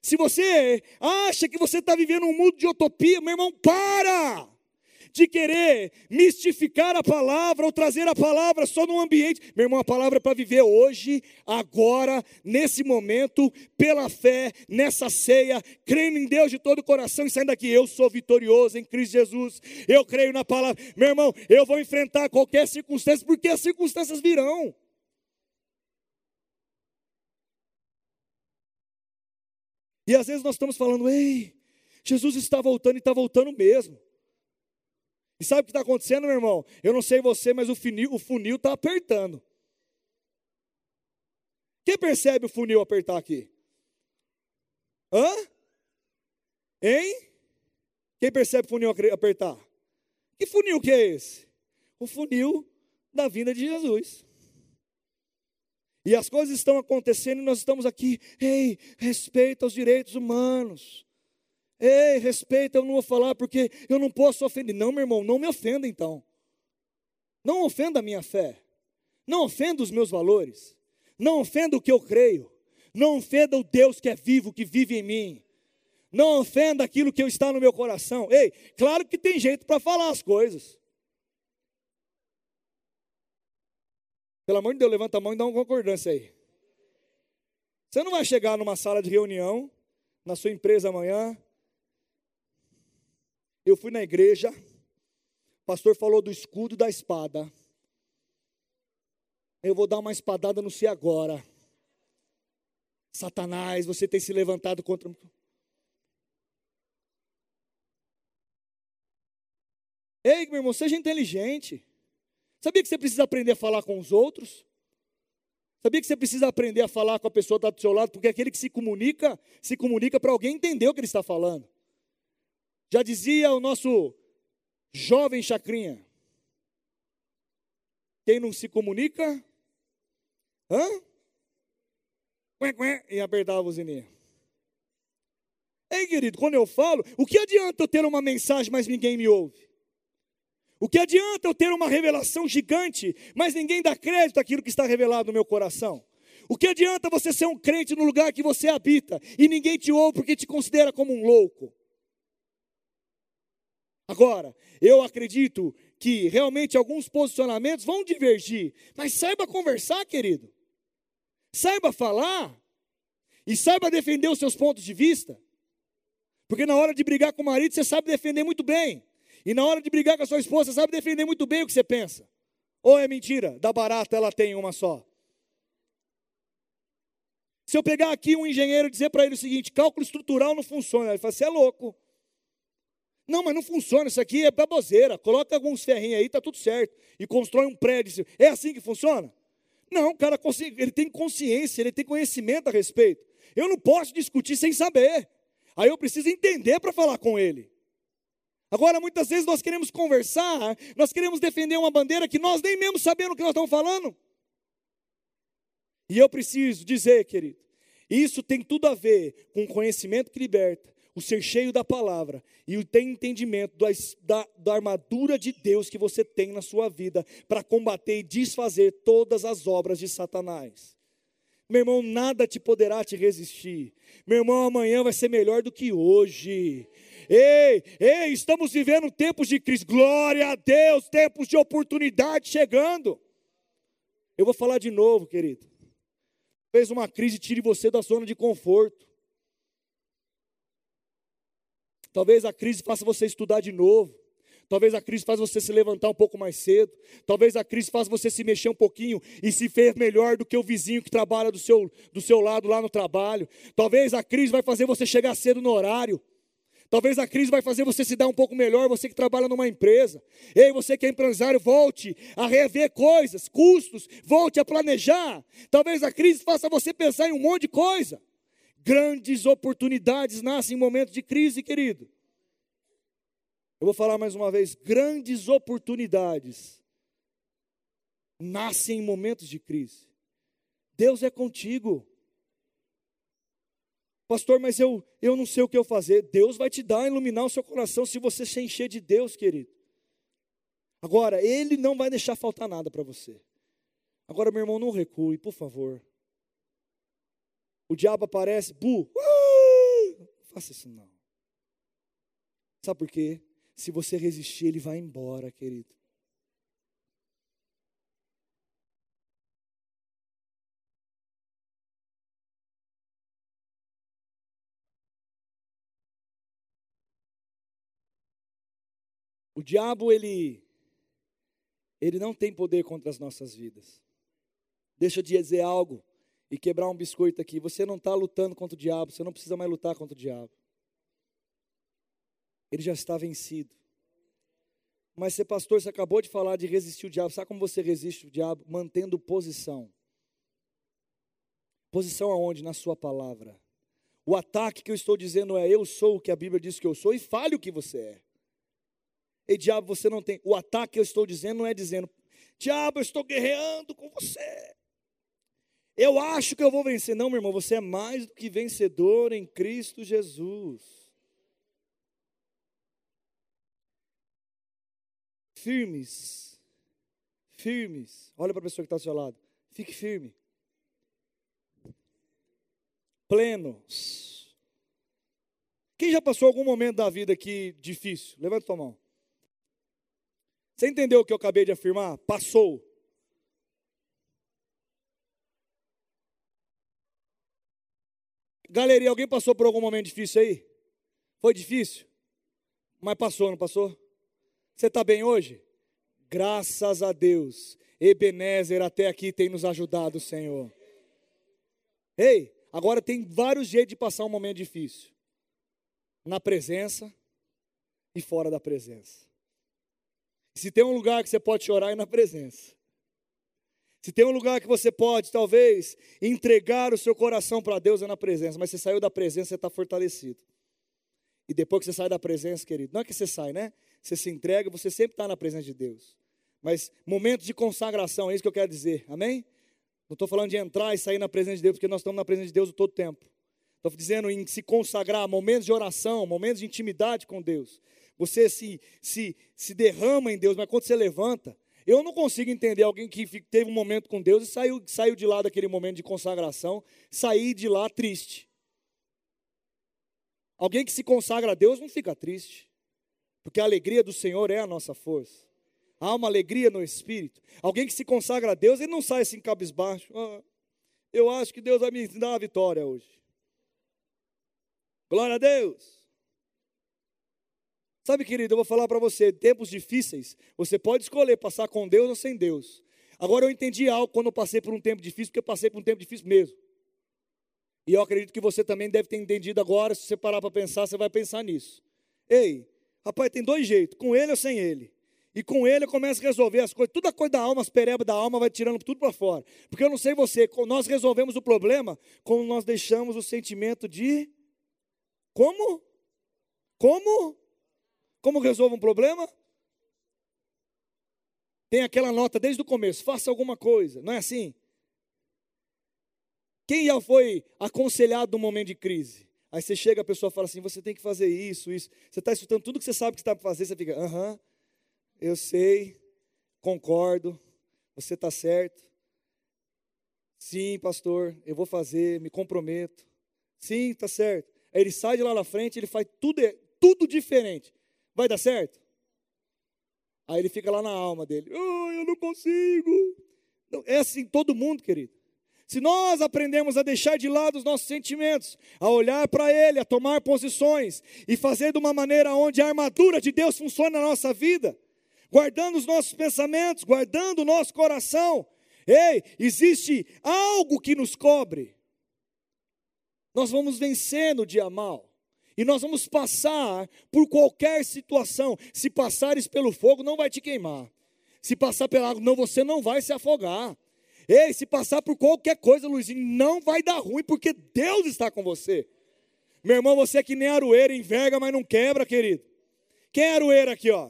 Se você acha que você está vivendo um mundo de utopia, meu irmão, para! de querer mistificar a palavra ou trazer a palavra só num ambiente. Meu irmão, a palavra é para viver hoje, agora, nesse momento, pela fé, nessa ceia, crendo em Deus de todo o coração e saindo daqui. Eu sou vitorioso em Cristo Jesus, eu creio na palavra. Meu irmão, eu vou enfrentar qualquer circunstância, porque as circunstâncias virão. E às vezes nós estamos falando, ei, Jesus está voltando e está voltando mesmo. E sabe o que está acontecendo, meu irmão? Eu não sei você, mas o funil o está apertando. Quem percebe o funil apertar aqui? Hã? Hein? Quem percebe o funil apertar? Que funil que é esse? O funil da vinda de Jesus. E as coisas estão acontecendo e nós estamos aqui, ei, respeita os direitos humanos. Ei, respeita, eu não vou falar porque eu não posso ofender. Não, meu irmão, não me ofenda então. Não ofenda a minha fé. Não ofenda os meus valores. Não ofenda o que eu creio. Não ofenda o Deus que é vivo, que vive em mim. Não ofenda aquilo que está no meu coração. Ei, claro que tem jeito para falar as coisas. Pelo amor de Deus, levanta a mão e dá uma concordância aí. Você não vai chegar numa sala de reunião, na sua empresa amanhã, eu fui na igreja, o pastor falou do escudo e da espada. Eu vou dar uma espadada no si agora. Satanás, você tem se levantado contra. Ei, meu irmão, seja inteligente. Sabia que você precisa aprender a falar com os outros? Sabia que você precisa aprender a falar com a pessoa que está do seu lado? Porque aquele que se comunica, se comunica para alguém entender o que ele está falando. Já dizia o nosso jovem chacrinha: quem não se comunica, hã? E apertava a buzininha. Ei, querido, quando eu falo, o que adianta eu ter uma mensagem, mas ninguém me ouve? O que adianta eu ter uma revelação gigante, mas ninguém dá crédito àquilo que está revelado no meu coração? O que adianta você ser um crente no lugar que você habita e ninguém te ouve porque te considera como um louco? Agora, eu acredito que realmente alguns posicionamentos vão divergir, mas saiba conversar, querido. Saiba falar e saiba defender os seus pontos de vista. Porque na hora de brigar com o marido, você sabe defender muito bem. E na hora de brigar com a sua esposa, sabe defender muito bem o que você pensa. Ou é mentira? Da barata ela tem uma só. Se eu pegar aqui um engenheiro e dizer para ele o seguinte: cálculo estrutural não funciona, ele fala: você é louco. Não, mas não funciona, isso aqui é baboseira. Coloca alguns ferrinhos aí, está tudo certo. E constrói um prédio. É assim que funciona? Não, o cara ele tem consciência, ele tem conhecimento a respeito. Eu não posso discutir sem saber. Aí eu preciso entender para falar com ele. Agora, muitas vezes nós queremos conversar, nós queremos defender uma bandeira que nós nem mesmo sabemos o que nós estamos falando. E eu preciso dizer, querido, isso tem tudo a ver com o conhecimento que liberta, o ser cheio da palavra e o ter entendimento da, da armadura de Deus que você tem na sua vida para combater e desfazer todas as obras de Satanás. Meu irmão, nada te poderá te resistir. Meu irmão, amanhã vai ser melhor do que hoje. Ei, ei, estamos vivendo tempos de crise. Glória a Deus, tempos de oportunidade chegando. Eu vou falar de novo, querido. Fez uma crise tire você da zona de conforto. Talvez a crise faça você estudar de novo. Talvez a crise faça você se levantar um pouco mais cedo. Talvez a crise faça você se mexer um pouquinho e se ver melhor do que o vizinho que trabalha do seu, do seu lado lá no trabalho. Talvez a crise vai fazer você chegar cedo no horário. Talvez a crise vai fazer você se dar um pouco melhor, você que trabalha numa empresa. Ei, você que é empresário, volte a rever coisas, custos, volte a planejar. Talvez a crise faça você pensar em um monte de coisa. Grandes oportunidades nascem em momentos de crise, querido. Eu vou falar mais uma vez: grandes oportunidades nascem em momentos de crise. Deus é contigo. Pastor, mas eu, eu não sei o que eu fazer. Deus vai te dar, iluminar o seu coração se você se encher de Deus, querido. Agora, Ele não vai deixar faltar nada para você. Agora, meu irmão, não recue, por favor. O diabo aparece, bu, uh, não faça isso não. Sabe por quê? Se você resistir, ele vai embora, querido. O diabo, ele, ele não tem poder contra as nossas vidas. Deixa eu dizer algo e quebrar um biscoito aqui. Você não está lutando contra o diabo, você não precisa mais lutar contra o diabo. Ele já está vencido. Mas você, pastor, você acabou de falar de resistir o diabo. Sabe como você resiste o diabo? Mantendo posição. Posição aonde? Na sua palavra. O ataque que eu estou dizendo é: eu sou o que a Bíblia diz que eu sou e fale o que você é. E diabo, você não tem. O ataque que eu estou dizendo não é dizendo: diabo, eu estou guerreando com você. Eu acho que eu vou vencer. Não, meu irmão, você é mais do que vencedor em Cristo Jesus. Firmes. Firmes. Olha para a pessoa que está ao seu lado. Fique firme. Plenos. Quem já passou algum momento da vida aqui difícil? Levanta tua mão. Você entendeu o que eu acabei de afirmar? Passou. Galeria, alguém passou por algum momento difícil aí? Foi difícil? Mas passou, não passou? Você está bem hoje? Graças a Deus. Ebenezer até aqui tem nos ajudado, Senhor. Ei, agora tem vários jeitos de passar um momento difícil: na presença e fora da presença. Se tem um lugar que você pode chorar, é na presença. Se tem um lugar que você pode, talvez, entregar o seu coração para Deus é na presença, mas você saiu da presença, você está fortalecido. E depois que você sai da presença, querido, não é que você sai, né? Você se entrega, você sempre está na presença de Deus. Mas momentos de consagração, é isso que eu quero dizer, amém? Não estou falando de entrar e sair na presença de Deus, porque nós estamos na presença de Deus o todo tempo. Estou dizendo em se consagrar, momentos de oração, momentos de intimidade com Deus. Você se, se, se derrama em Deus, mas quando você levanta, eu não consigo entender alguém que teve um momento com Deus e saiu, saiu de lá daquele momento de consagração, sair de lá triste. Alguém que se consagra a Deus não fica triste, porque a alegria do Senhor é a nossa força. Há uma alegria no espírito. Alguém que se consagra a Deus, ele não sai assim cabisbaixo. Ah, eu acho que Deus vai me dar a vitória hoje. Glória a Deus. Sabe, querido, eu vou falar para você, tempos difíceis, você pode escolher passar com Deus ou sem Deus. Agora eu entendi algo quando eu passei por um tempo difícil, porque eu passei por um tempo difícil mesmo. E eu acredito que você também deve ter entendido agora, se você parar para pensar, você vai pensar nisso. Ei, rapaz, tem dois jeitos, com ele ou sem ele. E com ele eu começo a resolver as coisas, toda a coisa da alma, as perebas da alma vai tirando tudo para fora. Porque eu não sei você, nós resolvemos o problema quando nós deixamos o sentimento de como? Como? Como resolve um problema? Tem aquela nota desde o começo, faça alguma coisa, não é assim? Quem já foi aconselhado no momento de crise? Aí você chega, a pessoa fala assim: você tem que fazer isso, isso. Você está escutando tudo que você sabe que está para fazer, você fica, aham, uh -huh, eu sei, concordo, você está certo. Sim, pastor, eu vou fazer, me comprometo. Sim, está certo. Aí ele sai de lá na frente, ele faz tudo, tudo diferente. Vai dar certo? Aí ele fica lá na alma dele. Oh, eu não consigo. Não, é assim todo mundo, querido. Se nós aprendemos a deixar de lado os nossos sentimentos, a olhar para Ele, a tomar posições e fazer de uma maneira onde a armadura de Deus funciona na nossa vida, guardando os nossos pensamentos, guardando o nosso coração, ei, existe algo que nos cobre. Nós vamos vencendo o dia mal. E nós vamos passar por qualquer situação. Se passares pelo fogo, não vai te queimar. Se passar pela água, não, você não vai se afogar. Ei, se passar por qualquer coisa, Luizinho, não vai dar ruim, porque Deus está com você. Meu irmão, você é que nem aroeira, enverga, mas não quebra, querido. Quem é aroeira aqui, ó?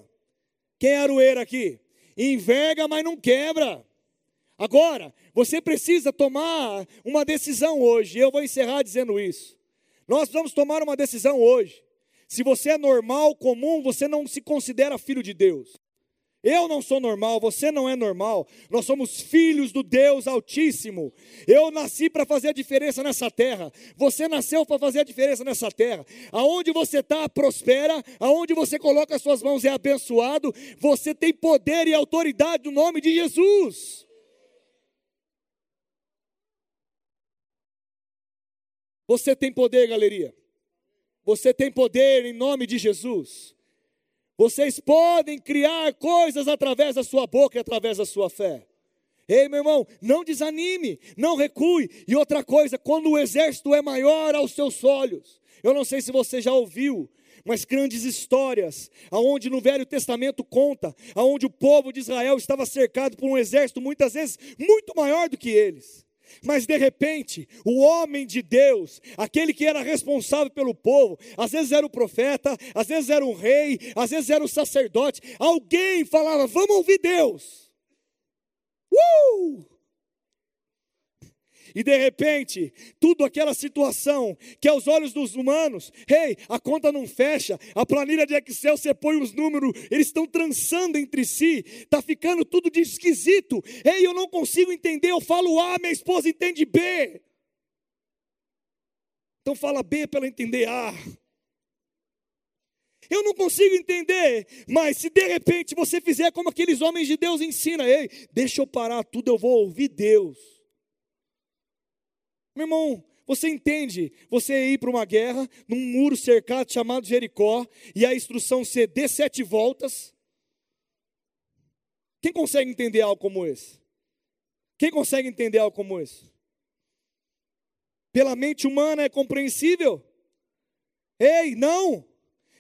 Quem é aroeira aqui? Enverga, mas não quebra. Agora, você precisa tomar uma decisão hoje. Eu vou encerrar dizendo isso. Nós vamos tomar uma decisão hoje. Se você é normal, comum, você não se considera filho de Deus. Eu não sou normal, você não é normal. Nós somos filhos do Deus Altíssimo. Eu nasci para fazer a diferença nessa terra. Você nasceu para fazer a diferença nessa terra. Aonde você está, prospera. Aonde você coloca as suas mãos é abençoado. Você tem poder e autoridade no nome de Jesus. Você tem poder, galeria. Você tem poder em nome de Jesus. Vocês podem criar coisas através da sua boca e através da sua fé. Ei, meu irmão, não desanime, não recue. E outra coisa, quando o exército é maior aos seus olhos, eu não sei se você já ouviu, mas grandes histórias, aonde no Velho Testamento conta, aonde o povo de Israel estava cercado por um exército muitas vezes muito maior do que eles. Mas de repente, o homem de Deus, aquele que era responsável pelo povo, às vezes era o profeta, às vezes era o rei, às vezes era o sacerdote, alguém falava: Vamos ouvir Deus. Uh! E de repente, tudo aquela situação que aos olhos dos humanos, hey, a conta não fecha, a planilha de Excel você põe os números, eles estão trançando entre si, está ficando tudo de esquisito. Ei, eu não consigo entender, eu falo A, minha esposa entende B. Então fala B para ela entender A. Eu não consigo entender, mas se de repente você fizer como aqueles homens de Deus ensinam, ei, deixa eu parar tudo, eu vou ouvir Deus. Meu irmão, você entende você ir para uma guerra, num muro cercado chamado Jericó, e a instrução ser dê sete voltas? Quem consegue entender algo como esse? Quem consegue entender algo como esse? Pela mente humana é compreensível? Ei, não!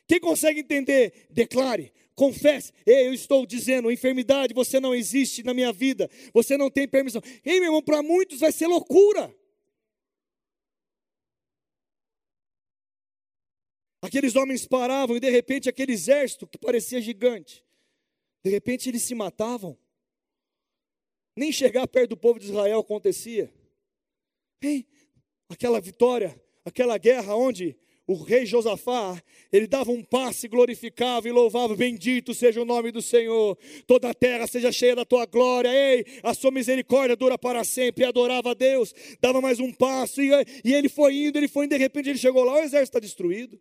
Quem consegue entender? Declare, confesse. Ei, eu estou dizendo, enfermidade, você não existe na minha vida, você não tem permissão. Ei, meu irmão, para muitos vai ser loucura. Aqueles homens paravam e de repente aquele exército que parecia gigante, de repente eles se matavam. Nem chegar perto do povo de Israel acontecia. Hein? Aquela vitória, aquela guerra onde o rei Josafá, ele dava um passe, glorificava e louvava, bendito seja o nome do Senhor, toda a terra seja cheia da tua glória, ei, a sua misericórdia dura para sempre, e adorava a Deus, dava mais um passo, e, e ele foi indo, ele foi indo, de repente ele chegou lá, o exército está destruído.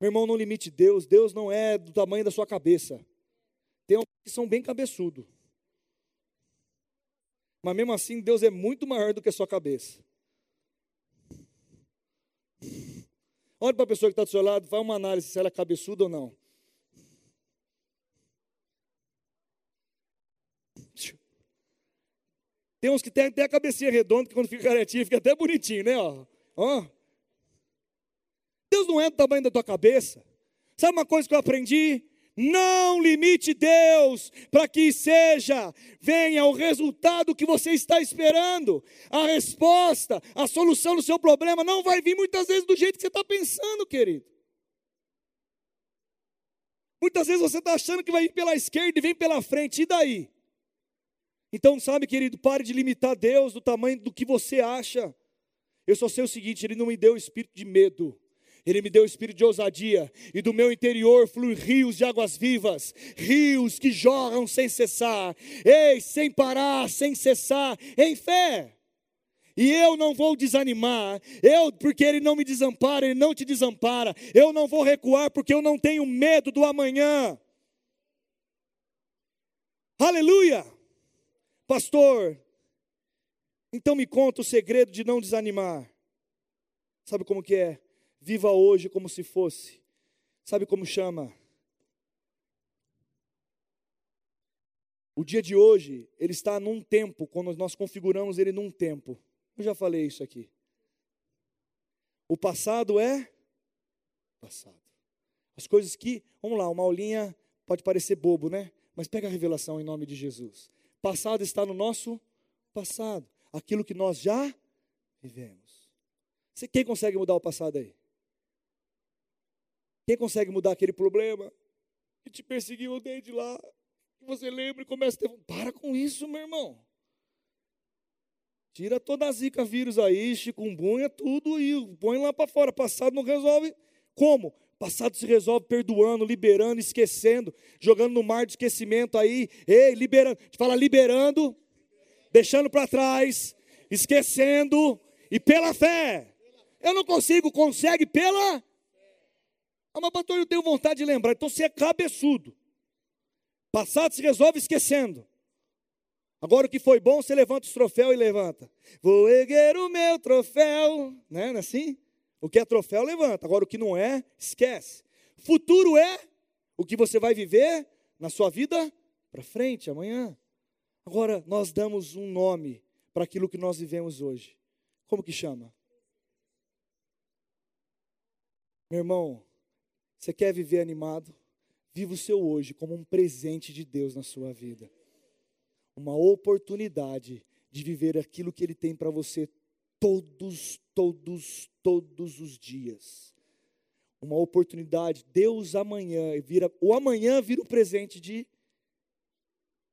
Meu irmão, não limite Deus. Deus não é do tamanho da sua cabeça. Tem alguns que são bem cabeçudo. Mas mesmo assim, Deus é muito maior do que a sua cabeça. Olhe para a pessoa que está do seu lado, faz uma análise se ela é cabeçuda ou não. Tem uns que tem até a cabecinha redonda, que quando fica caretinha fica até bonitinho, né? Ó. Ó. Deus não é do tamanho da tua cabeça. Sabe uma coisa que eu aprendi? Não limite Deus para que seja, venha o resultado que você está esperando. A resposta, a solução do seu problema não vai vir muitas vezes do jeito que você está pensando, querido. Muitas vezes você está achando que vai vir pela esquerda e vem pela frente, e daí? Então, sabe, querido, pare de limitar Deus do tamanho do que você acha. Eu só sei o seguinte: Ele não me deu o espírito de medo, ele me deu o espírito de ousadia, e do meu interior flui rios de águas vivas, rios que jorram sem cessar, ei, sem parar, sem cessar, em fé. E eu não vou desanimar, eu, porque Ele não me desampara, Ele não te desampara, eu não vou recuar, porque eu não tenho medo do amanhã. Aleluia! Pastor, então me conta o segredo de não desanimar. Sabe como que é? Viva hoje como se fosse. Sabe como chama? O dia de hoje, ele está num tempo, quando nós configuramos ele num tempo. Eu já falei isso aqui. O passado é passado. As coisas que, vamos lá, uma aulinha pode parecer bobo, né? Mas pega a revelação em nome de Jesus. Passado está no nosso passado. Aquilo que nós já vivemos. Quem consegue mudar o passado aí? Quem consegue mudar aquele problema que te perseguiu desde lá? Que você lembra e começa a ter. Para com isso, meu irmão. Tira toda a zika vírus aí, chikungunya, tudo e põe lá para fora. Passado não resolve. Como? Passado se resolve perdoando, liberando, esquecendo, jogando no mar de esquecimento aí. Ei, liberando. Fala liberando, deixando para trás, esquecendo e pela fé. Eu não consigo, consegue pela. Ah, mas pastor, eu tenho vontade de lembrar. Então você é cabeçudo. Passado se resolve esquecendo. Agora o que foi bom, você levanta os troféus e levanta. Vou erguer o meu troféu. Né? Não é assim? O que é troféu, levanta. Agora o que não é, esquece. Futuro é o que você vai viver na sua vida para frente, amanhã. Agora nós damos um nome para aquilo que nós vivemos hoje. Como que chama? Meu irmão, você quer viver animado? Viva o seu hoje como um presente de Deus na sua vida. Uma oportunidade de viver aquilo que Ele tem para você todos, todos, todos os dias. Uma oportunidade, Deus amanhã vira, o amanhã vira um presente de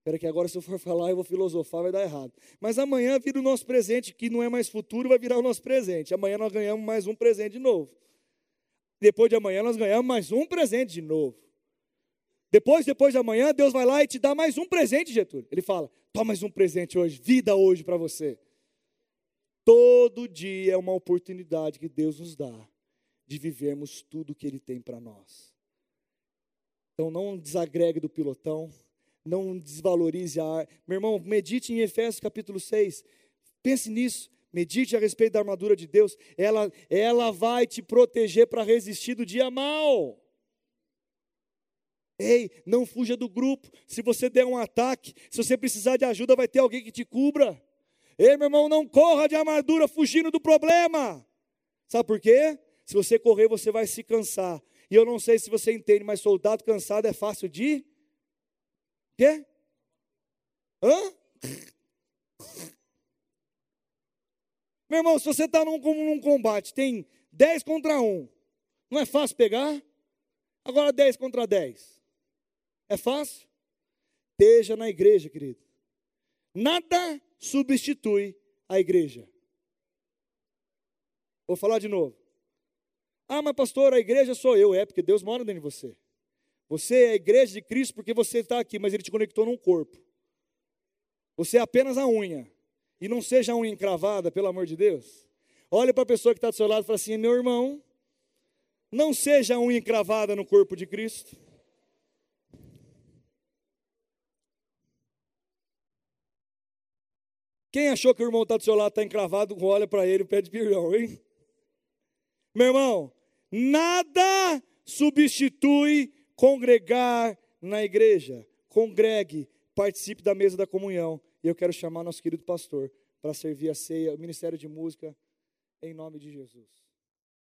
Espera que agora se eu for falar eu vou filosofar, vai dar errado. Mas amanhã vira o nosso presente, que não é mais futuro, vai virar o nosso presente. Amanhã nós ganhamos mais um presente de novo. Depois de amanhã nós ganhamos mais um presente de novo. Depois, depois de amanhã, Deus vai lá e te dá mais um presente, Getúlio. Ele fala: toma mais um presente hoje, vida hoje para você. Todo dia é uma oportunidade que Deus nos dá de vivermos tudo que Ele tem para nós. Então não desagregue do pilotão, não desvalorize a ar. Meu irmão, medite em Efésios capítulo 6. Pense nisso. Medite a respeito da armadura de Deus. Ela, ela vai te proteger para resistir do dia mal. Ei, não fuja do grupo. Se você der um ataque, se você precisar de ajuda, vai ter alguém que te cubra. Ei, meu irmão, não corra de armadura fugindo do problema. Sabe por quê? Se você correr, você vai se cansar. E eu não sei se você entende, mas soldado cansado é fácil de. Quê? Hã? Meu irmão, se você está num, num combate, tem 10 contra 1, não é fácil pegar? Agora 10 contra 10. É fácil? Esteja na igreja, querido. Nada substitui a igreja. Vou falar de novo. Ah, mas pastor, a igreja sou eu. É, porque Deus mora dentro de você. Você é a igreja de Cristo porque você está aqui, mas Ele te conectou num corpo. Você é apenas a unha. E não seja unha encravada, pelo amor de Deus. Olha para a pessoa que está do seu lado e fala assim: meu irmão, não seja unha encravada no corpo de Cristo. Quem achou que o irmão está do seu lado, está encravado, olha para ele e pede perdão, hein? Meu irmão, nada substitui congregar na igreja. Congregue, participe da mesa da comunhão. E eu quero chamar nosso querido pastor para servir a ceia, o ministério de música, em nome de Jesus.